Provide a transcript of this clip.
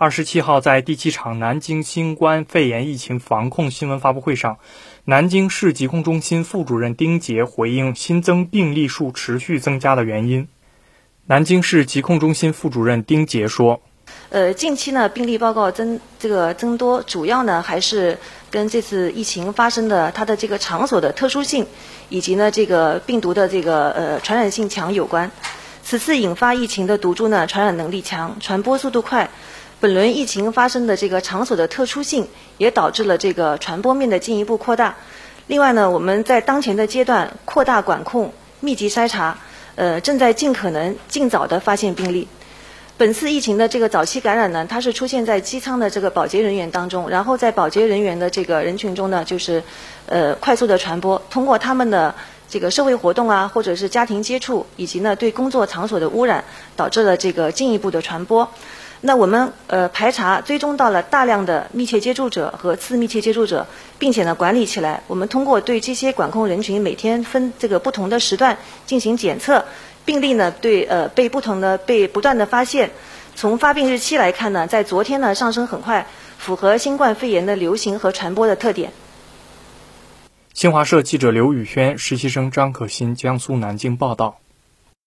二十七号，在第七场南京新冠肺炎疫情防控新闻发布会上，南京市疾控中心副主任丁杰回应新增病例数持续增加的原因。南京市疾控中心副主任丁杰说：“呃，近期呢，病例报告增这个增多，主要呢还是跟这次疫情发生的它的这个场所的特殊性，以及呢这个病毒的这个呃传染性强有关。此次引发疫情的毒株呢，传染能力强，传播速度快。”本轮疫情发生的这个场所的特殊性，也导致了这个传播面的进一步扩大。另外呢，我们在当前的阶段扩大管控、密集筛查，呃，正在尽可能尽早的发现病例。本次疫情的这个早期感染呢，它是出现在机舱的这个保洁人员当中，然后在保洁人员的这个人群中呢，就是呃快速的传播，通过他们的这个社会活动啊，或者是家庭接触，以及呢对工作场所的污染，导致了这个进一步的传播。那我们呃排查追踪到了大量的密切接触者和次密切接触者，并且呢管理起来。我们通过对这些管控人群每天分这个不同的时段进行检测，病例呢对呃被不同的被不断的发现。从发病日期来看呢，在昨天呢上升很快，符合新冠肺炎的流行和传播的特点。新华社记者刘宇轩，实习生张可欣，江苏南京报道。